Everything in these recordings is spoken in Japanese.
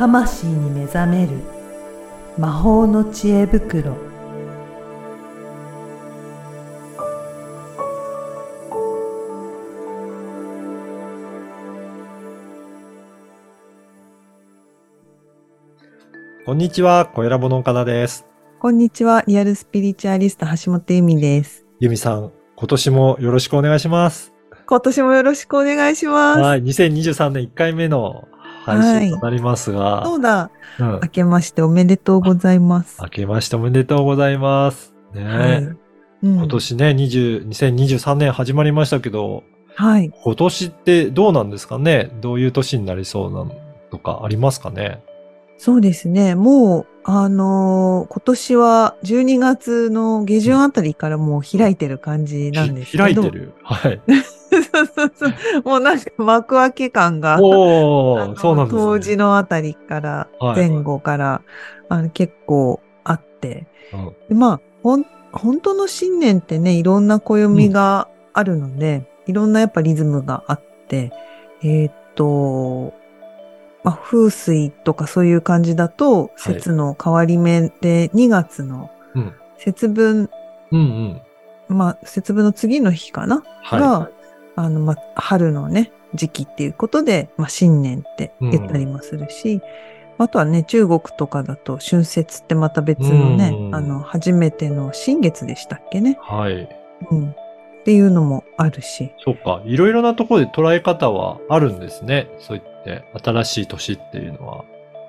魂に目覚める魔法の知恵袋こんにちは、小ラボの岡田です。こんにちは、リアルスピリチュアリスト橋本由美です。ゆみさん、今年もよろしくお願いします。今年もよろしくお願いします。はい、2023年1回目の配信となりますが、そうだ、うん明けましておめでとうございます。明けましておめでとうございます。ね、はい。うん今年ね、20 2023年始まりましたけど、はい。今年ってどうなんですかね？どういう年になりそうなのとかありますかね？そうですね。もう、あのー今年は12月の下旬あたりからもう開いてる感じなんですけど。開いてる？はい。そうそうそう。もうなんか幕開け感が。おそうなんですね。当時のあたりから、はい前後から、あの結構あって。うんでまあ、ほん、本当の新年ってね、いろんな暦があるので、いろんなやっぱリズムがあって、えーっと、まあ、風水とかそういう感じだと、はい節の変わり目で2月のうん節分、うんうん。まあ、節分の次の日かな、はい。が、あの、まあ、春のね、時期っていうことで、まあ、新年って言ったりもするし、あとはね、中国とかだと春節ってまた別のね、うんあの、初めての新月でしたっけね。はい。うん。っていうのもあるし。そうか。いろいろなところで捉え方はあるんですね。そう言って、新しい年っていうのは。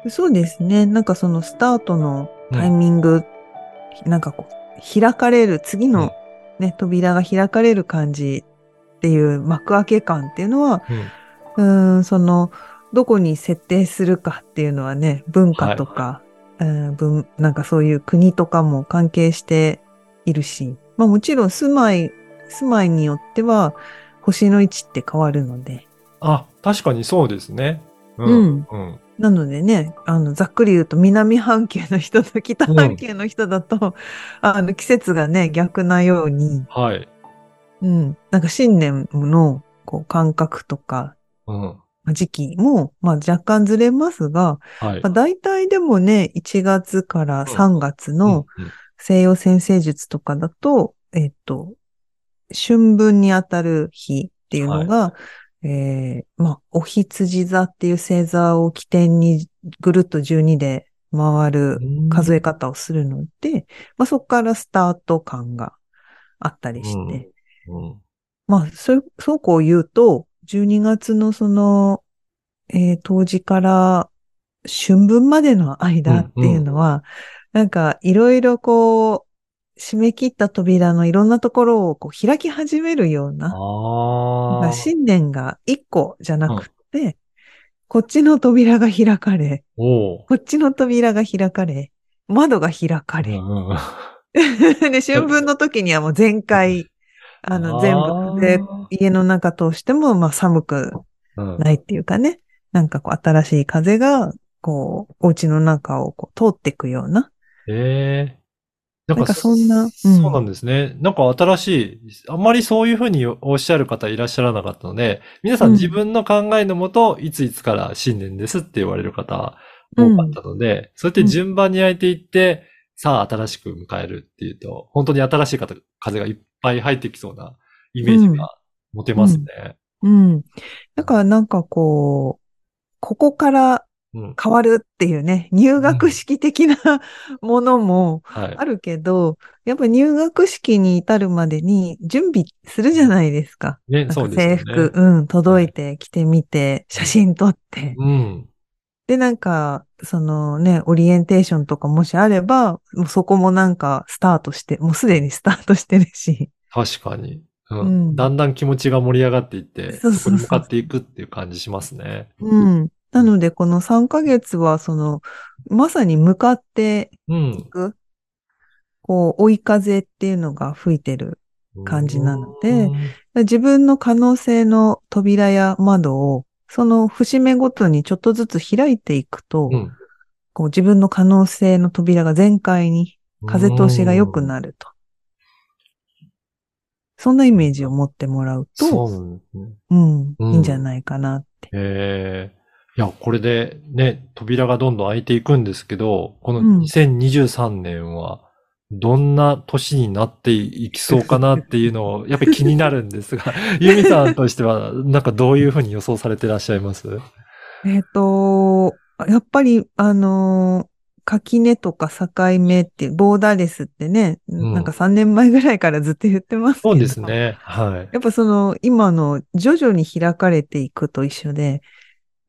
そうですね。なんかそのスタートのタイミング、なんかこう、開かれる、次のね、扉が開かれる感じっていう幕開け感っていうのは、うん。うーん、その、どこに設定するかっていうのはね、文化とか、うん文なんかそういう国とかも関係しているし、まあもちろん住まい、住まいによっては星の位置って変わるので、あ、確かにそうですね。ううんうん。なのでね、あの、ざっくり言うと南半球の人と北半球の人だと、あの、季節がね、逆なように、はい。うん、なんか新年のこう感覚とかうん。時期も、まあ若干ずれますが、はい。まあ、。大体でもね、1月から3月のうんうん。西洋先生術とかだと、えっと、春分にあたる日っていうのが、えーまあ、お羊座っていう星座を起点にぐるっと12で回る数え方をするので、まあ、そこからスタート感があったりして、うん。まあ、そう、そうこう言うと、12月のその、えー当時から春分までの間っていうのは、なんかいろいろこう、締め切った扉のいろんなところをこう開き始めるような、ああ。新年が一個じゃなくて、こっちの扉が開かれ、こっちの扉が開かれ、窓が開かれ、うんうんうん。で、春分の時にはもう全開、あの、全部で、あ家の中通しても、まあ寒くーうん。ないっていうかね、なんかこう新しい風が、こう、お家の中をこう通っていくような。ええなんなんかそんなうん。そうなんですね。なんか新しい、あんまりそういうふうにおっしゃる方いらっしゃらなかったので、皆さうん。ん自分の考えのもと、いついつから新年ですって言われる方多かったので、そうやって順番に焼いていって、さあ新しく迎えるっていうと、本当に新しい方風がいっぱい入ってきそうなイメージが持てますね。うん。だからなんかこう、ここからうん。変わるっていうね、入学式的なものもはいあ。るけど、やっぱ入学式に至るまでに準備するじゃないですか。ね、そうですよね。制服、うん、届いて着てみて、写真撮って。うん。で、なんか、そのね、オリエンテーションとかもしあれば、もうそこもなんかスタートして、もうすでにスタートしてるし。確かに。うん。うんだんだん気持ちが盛り上がっていって、そうそうそうそこに向かっていくっていう感じしますね。うん。なので、この3ヶ月は、その、まさに向かってうんい。く、こう、追い風っていうのが吹いてる。感じなのでうん自分の可能性の扉や窓を、その節目ごとにちょっとずつ開いていくと、うんこう自分の可能性の扉が全開に風通しが良くなると。そんなイメージを持ってもらうと、そうね。うん、うんいいんじゃないかなって。へえ。いや、これでね、扉がどんどん開いていくんですけど、このうん2023年は、どんな年になっていきそうかなっていうのを、やっぱり気になるんですが、ユミさんとしては、なんかどういうふうに予想されてらっしゃいます？えっ、と、やっぱり、あのー垣根とか境目っていう、ボーダーレスってね、んなんか3年前ぐらいからずっと言ってますけど。そうです。ね。はい。やっぱその、今の徐々に開かれていくと一緒で、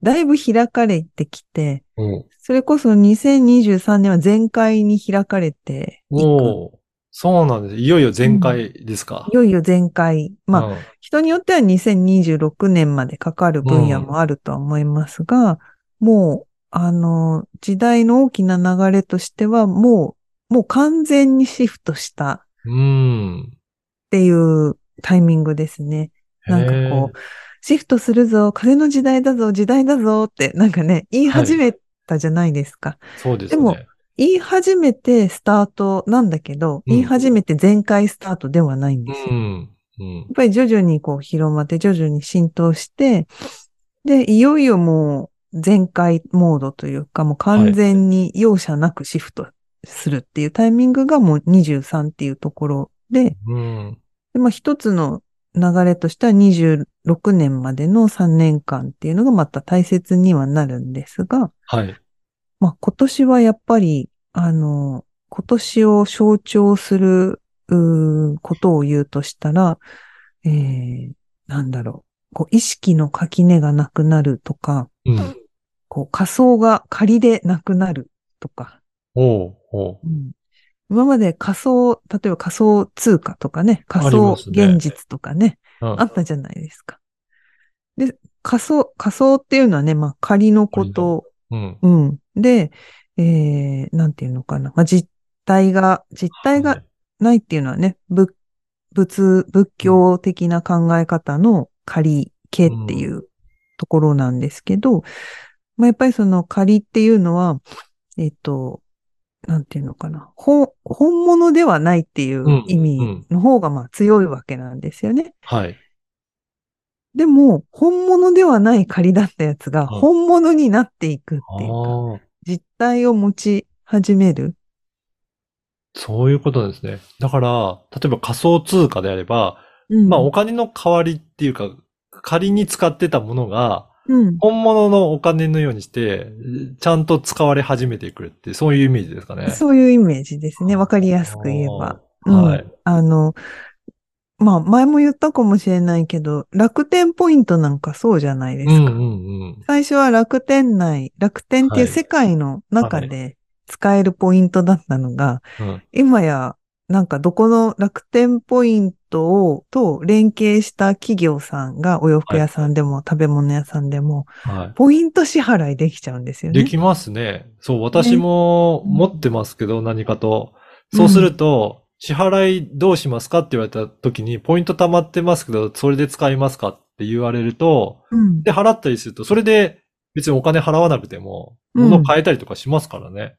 だいぶ開かれてきて、うんそれこそ2023年は全開に開かれていく。そうなんです。いよいよ全開ですか。いよいよ全開。まあ、うん人によっては2026年までかかる分野もあるとは思いますが、もう、あの、時代の大きな流れとしては、もう、もう完全にシフトしたうん。っていうタイミングですね。なんかこう、シフトするぞ、風の時代だぞ、時代だぞって、なんかね、言い始めたじゃないですか。へーそうですでもね。言い始めてスタートなんだけど、言い始めて全開スタートではないんですよ。やうん。うんっ。ぱり徐々にこう広まって、徐々に浸透して、で、いよいよもう全開モードというか、もう完全に容赦なくシフトするっていうタイミングがもう23っていうところで、うん。でまあ一つの流れとしては26年までの3年間っていうのがまた大切にはなるんですが、はい。まあ今年はやっぱり、あの、今年を象徴する、うーことを言うとしたら、えー、なんだろう。こう意識の垣根がなくなるとか、うん。こう仮想が仮でなくなるとか、おうおううん今まで仮想、例えば仮想通貨とかね、仮想現実とかね、うんあったじゃないですか。で、仮想、仮想っていうのはね、まあ仮のことうん。うん。で、えー、なんていうのかな。まあ、実体が、実体がないっていうのはね、仏、仏、仏教的な考え方の仮系っていうところなんですけど、まあ、やっぱりその仮っていうのは、えっと、なんていうのかな。本、本物ではないっていう意味の方がまあ強いわけなんですよね。はい。でも、本物ではない仮だったやつがうん本物になっていくっあていうか、あ、実体を持ち始める。そういうことですね。だから、例えば仮想通貨であれば、うんまあお金の代わりっていうか、仮に使ってたものが、うん。本物のお金のようにして、ちゃんと使われ始めてくるって、そういうイメージですかね。そういうイメージですね。わかりやすく言えば。うんはい。あの、まあ、前も言ったかもしれないけど、楽天ポイントなんかそうじゃないですか。うんうんうん。最初は楽天内、楽天っていうはい世界の中で使えるポイントだったのが、うん今や、なんかどこの楽天ポイントを、と連携した企業さんがお洋服屋さんでも食べ物屋さんでも、はポイント支払いできちゃうんですよい。ね。できますね。そう、私も持ってますけど、何かと。そうすると、支払いどうしますかって言われた時に、ポイント貯まってますけど、それで使いますかって言われると、うん。で、払ったりすると、それで別にお金払わなくても、うん物を買えたりとかしますからね。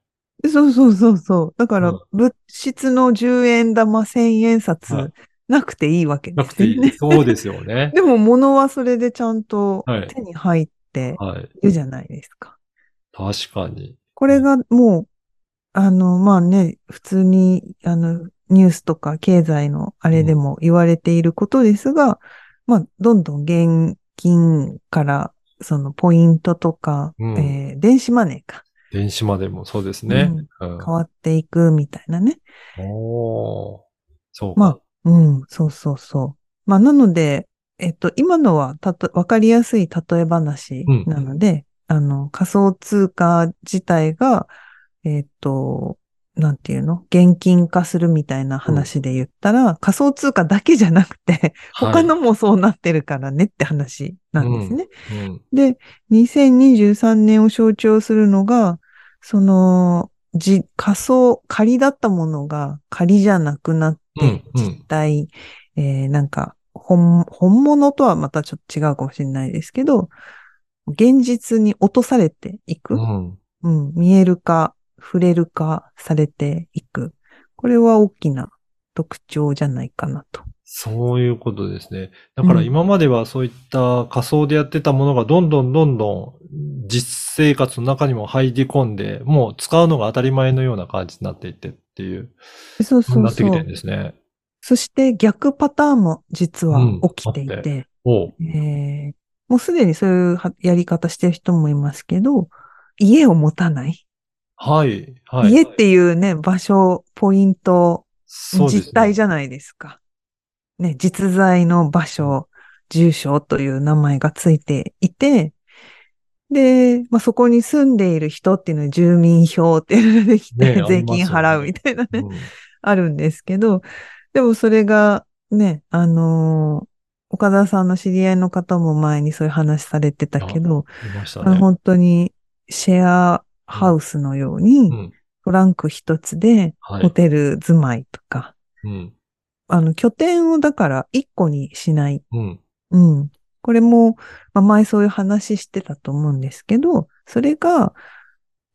そうそうそうそう。だからうん、物質の10円玉1000円札はいなくていいわけなくていい。そうですよね。でも物はそれでちゃんとはい手に入ってはい。いるじゃないですか。確かに。これがもう、あの、まあね、普通に、あの、ニュースとか経済のあれでも言われていることですが、まあ、どんどん現金から、そのポイントとか、うんえー電子マネーか、電子マネーもそうですね。うん変わっていくみたいなね。おーそうか。まあ、うん、そうそうそう。まあ、なので、えっと、今のはたと、わかりやすい例え話なので、あの、仮想通貨自体が、えっと、なんていうの？現金化するみたいな話で言ったら、仮想通貨だけじゃなくて、他のもそうなってるからねって話なんですね。はい、うんで、2023年を象徴するのが、その、じ、仮想、仮だったものが仮じゃなくなって、うんうん実体、えーなんか、本、本物とはまたちょっと違うかもしれないですけど、現実に落とされていく。うんうん、見える化、触れる化されていく。これは大きな特徴じゃないかなとそういうことですね。だから今まではそういった仮想でやってたものがどんどんどんどん実生活の中にも入り込んで、もう使うのが当たり前のような感じになっていってっていう、そうそうそうなってきてるん。ですね。そして逆パターンも実は起きていうんあて、おうえーもうすでにそういうはやり方してる人もいますけど、家を持たない。はい、はい。家っていうね、場所、ポイント、ね実体じゃないですか。ね、実在の場所、住所という名前がついていて、で、まあ、そこに住んでいる人っていうのは住民票っていうのができて、ね税金払うみたいなね、うんあるんですけど、でもそれがね、あのー岡田さんの知り合いの方も前にそういう話されてたけど、ね。本当にシェアハウスのように、うん。トランク一つではい。ホテル住まいとか、うん。あの拠点をだから一個にしない。うん。うん。これも、まあ、前そういう話してたと思うんですけど、それが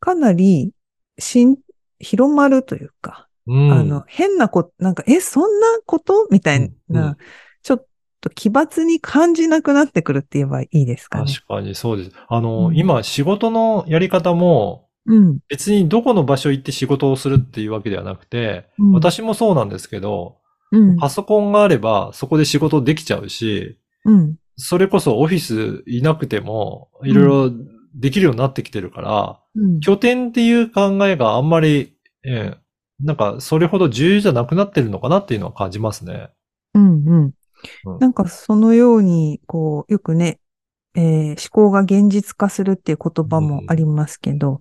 かなりしん広まるというか、うん。あの、変なこと、なんか、え、そんなこと？みたいうんうな、んちょっと奇抜に感じなくなってくるって言えばいいですかね。確かにそうです。あの、うん今仕事のやり方も、うん。別にどこの場所行って仕事をするっていうわけではなくて、うん私もそうなんですけど、うん。パソコンがあればそこで仕事できちゃうし、うん。それこそオフィスいなくても、いろいろできるようになってきてるから、うん。拠点っていう考えがあんまり、ええなんかそれほど重要じゃなくなってるのかなっていうのは感じますね。うん。うんうん。なんか、そのように、こう、よくね、えー思考が現実化するっていう言葉もありますけど、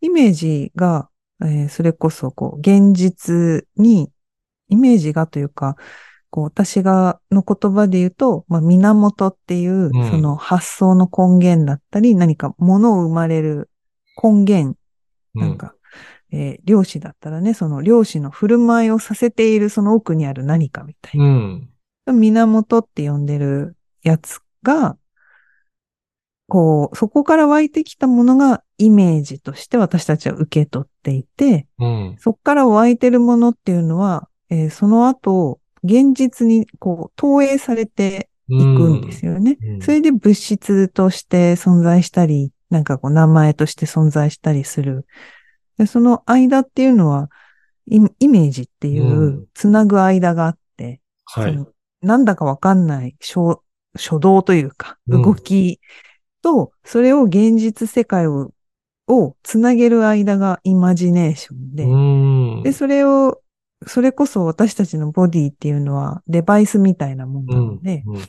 イメージが、えーそれこそ、こう、現実に、イメージがというか、こう、私が、の言葉で言うと、まあ、源っていう、うんその発想の根源だったり、何か物を生まれる根源、なんか、えー漁師だったらね、その漁師の振る舞いをさせているその奥にある何かみたいな。うん。源って呼んでるやつが、こう、そこから湧いてきたものがイメージとして私たちは受け取っていて、うん。そこから湧いてるものっていうのは、えーその後、現実にこう投影されていくんですよね。うんそれで物質として存在したり、なんかこう名前として存在したりする。でその間っていうのは、イイメージっていううんつなぐ間があって、はい。なんだかわかんない初初動というか、うん動きと、それを現実世界を、をつなげる間がイマジネーションで、うん。で、それを、それこそ私たちのボディっていうのはデバイスみたいなもんなので、うん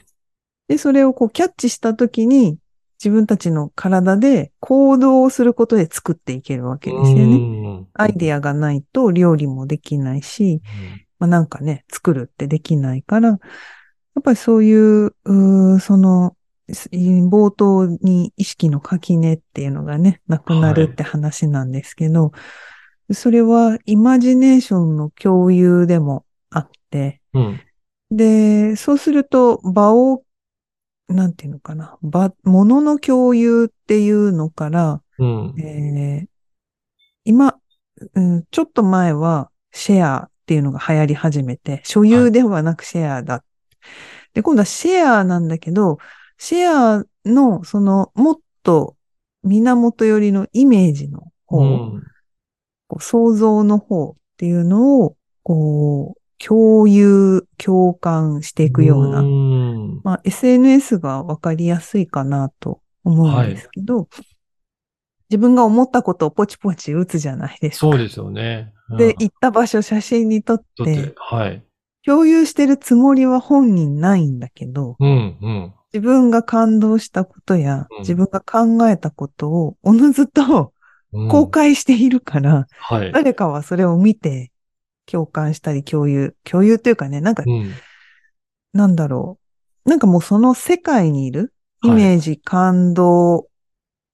で、それをこうキャッチしたときに、自分たちの体で行動をすることで作っていけるわけですよね。ねアイデアがないと料理もできないし、まあ、なんかね、作るってできないから、やっぱりそういう、うーその、す冒頭に意識の垣根っていうのがね、なくなるって話なんですけど、それはイマジネーションの共有でもあって、うん。で、そうすると場を、なんていうのかな、場、物の共有っていうのから、うん。えー今、うん、ちょっと前はシェアっていうのが流行り始めて、所有ではなくシェアだ。で、今度はシェアなんだけど、シェアのそのもっと源よりのイメージの方、うんこう想像の方っていうのを、こう、共有、共感していくような、んまあ、SNS がわかりやすいかなと思うんですけど、自分が思ったことをポチポチ打つじゃないですか。そうですよね。うんで、行った場所写真に撮ってて、、はい。共有してるつもりは本人ないんだけど、うん、うん。自分が感動したことやうん、自分が考えたことをおのずとうん公開しているから、はい。誰かはそれを見て共感したり共有、共有というかね、なんかうん。なんだろう。なんかもうその世界にいるイはいメージ、感動、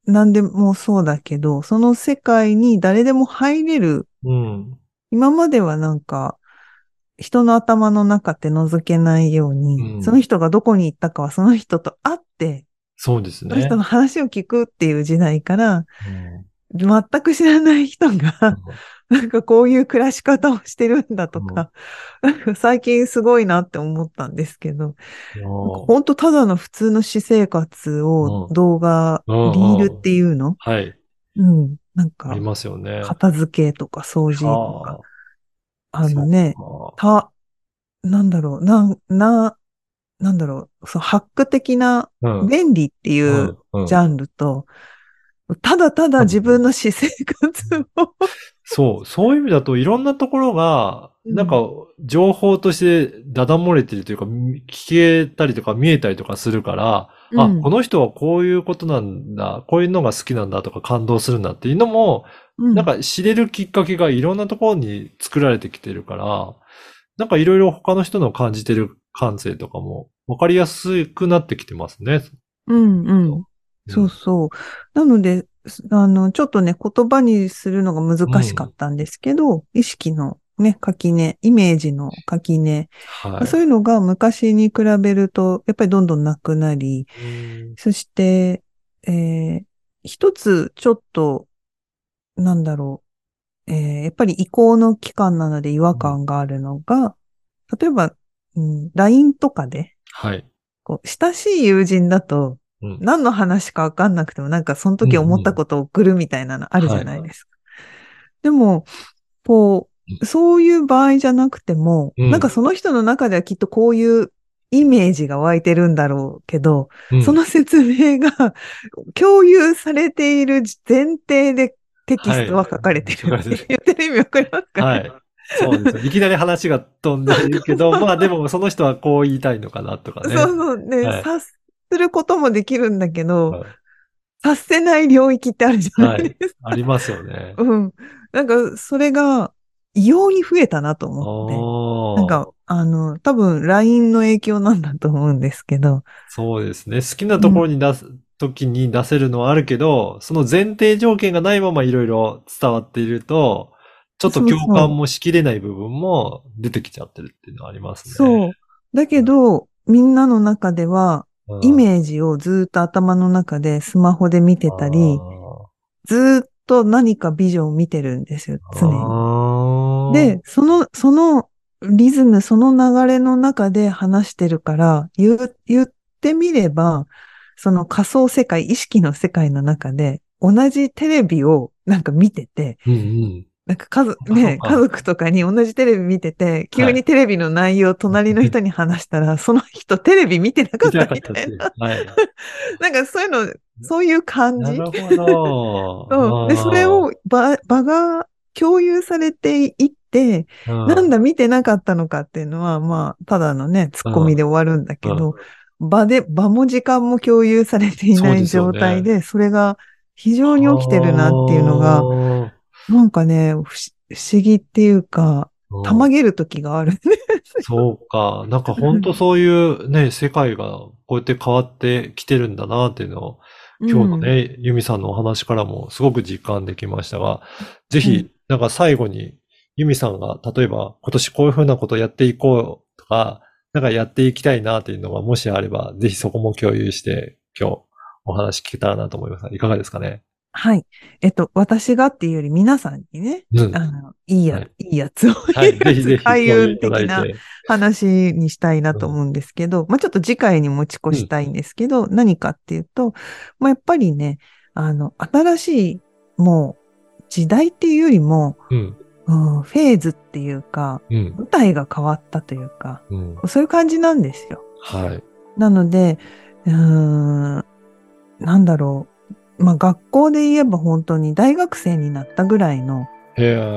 なんでもそうだけど、その世界に誰でも入れる。うん。今まではなんか、人の頭の中って覗けないように、うんその人がどこに行ったかはその人と会って、そうですその人ね。の話を聞くっていう時代から、うん全く知らない人が、なんかこういう暮らし方をしてるんだとか、なんか最近すごいなって思ったんですけど、本当ただの普通の私生活を動画、リールっていうの？はい。うん。なんかあり、ますよね。片付けとか掃除とか、あ。のね、た、なんだろう、なん、な、なんだろう、そう、ハック的なうん。便利っていううん。ジャンルと、ただただ自分の私生活を、そう、そういう意味だといろんなところが、うん。なんか情報としてだだ漏れてるというか、み聞けたりとか見えたりとかするから、あ、うん。この人はこういうことなんだ、こういうのが好きなんだとか感動するんだっていうのも、うん。なんか知れるきっかけがいろんなところに作られてきてるから、なんかいろいろ他の人の感じてる感性とかも分かりやすくなってきてますね。うんうん。そうそう。なので、すあの、ちょっとね、言葉にするのが難しかったんですけど、意識のね、垣根、イメージの垣根、はい。そういうのが昔に比べると、やっぱりどんどんなくなり、うんそして、えー一つちょっと、なんだろう、えーやっぱり移行の期間なので違和感があるのが、例えば、うん、LINE とかで、はい。こう、親しい友人だと、うん。何の話かわかんなくても、なんかその時思ったことを送るみたいなのあるじゃないですか。でも、こう、そういう場合じゃなくても、うんなんかその人の中ではきっとこういうイメージが湧いてるんだろうけど、うん。その説明が共有されている前提でテキストは書かれてるはい言ってる意味わかりますか、はい。そうです。よ。いきなり話が飛んでるけど、まあでもその人はこう言いたいのかなとかね。そうそう。ね、はい。察することもできるんだけど、はい察せない領域ってあるじゃないですか。ありますよね。うん。なんか、それが異様に増えたなと思って。なんか、あの、多分 LINE の影響なんだと思うんですけど、そうですね。好きなところに出す、時に出せるのはあるけど、その前提条件がないままいろいろ伝わっていると、ちょっと共感もしきれない部分も出てきちゃってるっていうのはありますね。そう。だけど、みんなの中では、うんイメージをずっと頭の中でスマホで見てたり、ずっと何かビジョンを見てるんですよ、常に。にで、その、そのリズム、その流れの中で話してるから、言う、言ってみれば、その仮想世界、意識の世界の中で、同じテレビをなんか見てて、うんうん。なんか家族、ね、あ家族とかに同じテレビ見てて、急にテレビの内容を隣の人に話したら、その人テレビ見てなかったみたいな。はい。なんかそういうの、そういう感じ。なるほど。うん。で、それを場、場が共有されていって、うん、なんだ見てなかったのかっていうのは、まあ、ただのね、ツッコミで終わるんだけど、場で、場も時間も共有されていない状態で、それが非常に起きてるなっていうのが、が、なんかね、不思議っていうか、うんたまげる時があるね。そうか。なんか本当そういうね、世界がこうやって変わってきてるんだなっていうのを、今日のね、ユミさんのお話からもすごく実感できましたが、ぜうんひ、なんか最後に、ユミさんが例えば今年こういうふうなことをやっていこうとか、なんかやっていきたいなっていうのがもしあれば、ぜひそこも共有して、今日お話聞けたらなと思います。いかがですかね？はい。えっと、私がっていうより皆さんにね、うん。あの、いいや、はいい、いやつを、はい。ぜひぜひ、開運的な話にしたいなと思うんですけど、まあちょっと次回に持ち越したいんですけど、何かっていうと、まあやっぱりね、あの、新しい、もう、時代っていうよりも、うん。うん、フェーズっていうか、うん。舞台が変わったというか、うん。そういう感じなんですよ。はい。なので、うーん、なんだろう。まあ学校で言えば本当に大学生になったぐらいの。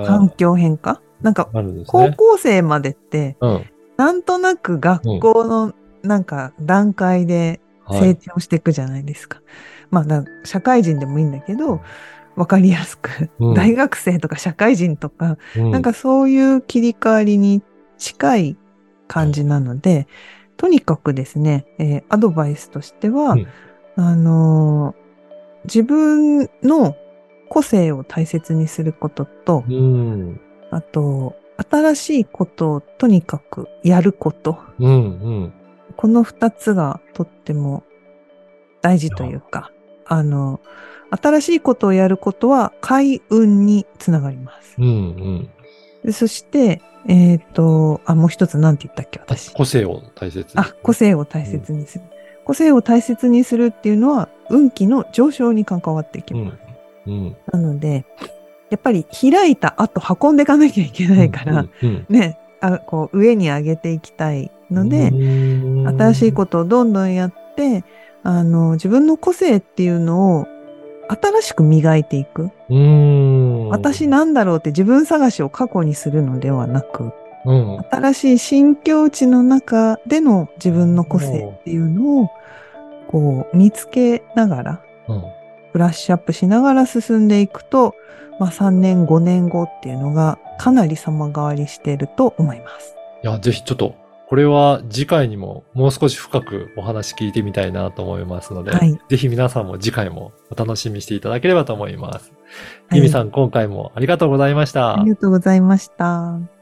環境変化、なんか高ね。校生までって、うん。なんとなく学校のなんか段階で成はい。長していくじゃないですか。まあだ社会人でもいいんだけど、わかりやすく、うん大学生とか社会人とか、うなんかそういう切り替わりに近い感じなので、とにかくですね、えーアドバイスとしては、うんあのー自分の個性を大切にすることと、うん。あと、新しいことをとにかくやること。うん。うん。この二つがとっても大事というか、あの、新しいことをやることは開運につながります。うんうん。でそして、えっ、と、あ、もう一つ何て言ったっけ、私。個性を大切に。あ、個性を大切にする。個性を大切にするっていうのは、運気の上昇に関わっていきうます。ん。うん。なので、やっぱり開いた後運んでいかなきゃいけないから、うんうんね、あこう上に上げていきたいので、うん新しいことをどんどんやって、あの、自分の個性っていうのを新しく磨いていく。うん。私なんだろうって自分探しを過去にするのではなく、うん。新しい新境地の中での自分の個性っていうのを、こう見つけながら、うん。ブラッシュアップしながら進んでいくと、まあ3年5年後っていうのがかなり様変わりしていると思います。いや、ぜひちょっと、これは次回にももう少し深くお話聞いてみたいなと思いますので、はいぜひ皆さんも次回もお楽しみにしていただければと思います。はいゆみさん、今回もありがとうございました。ありがとうございました。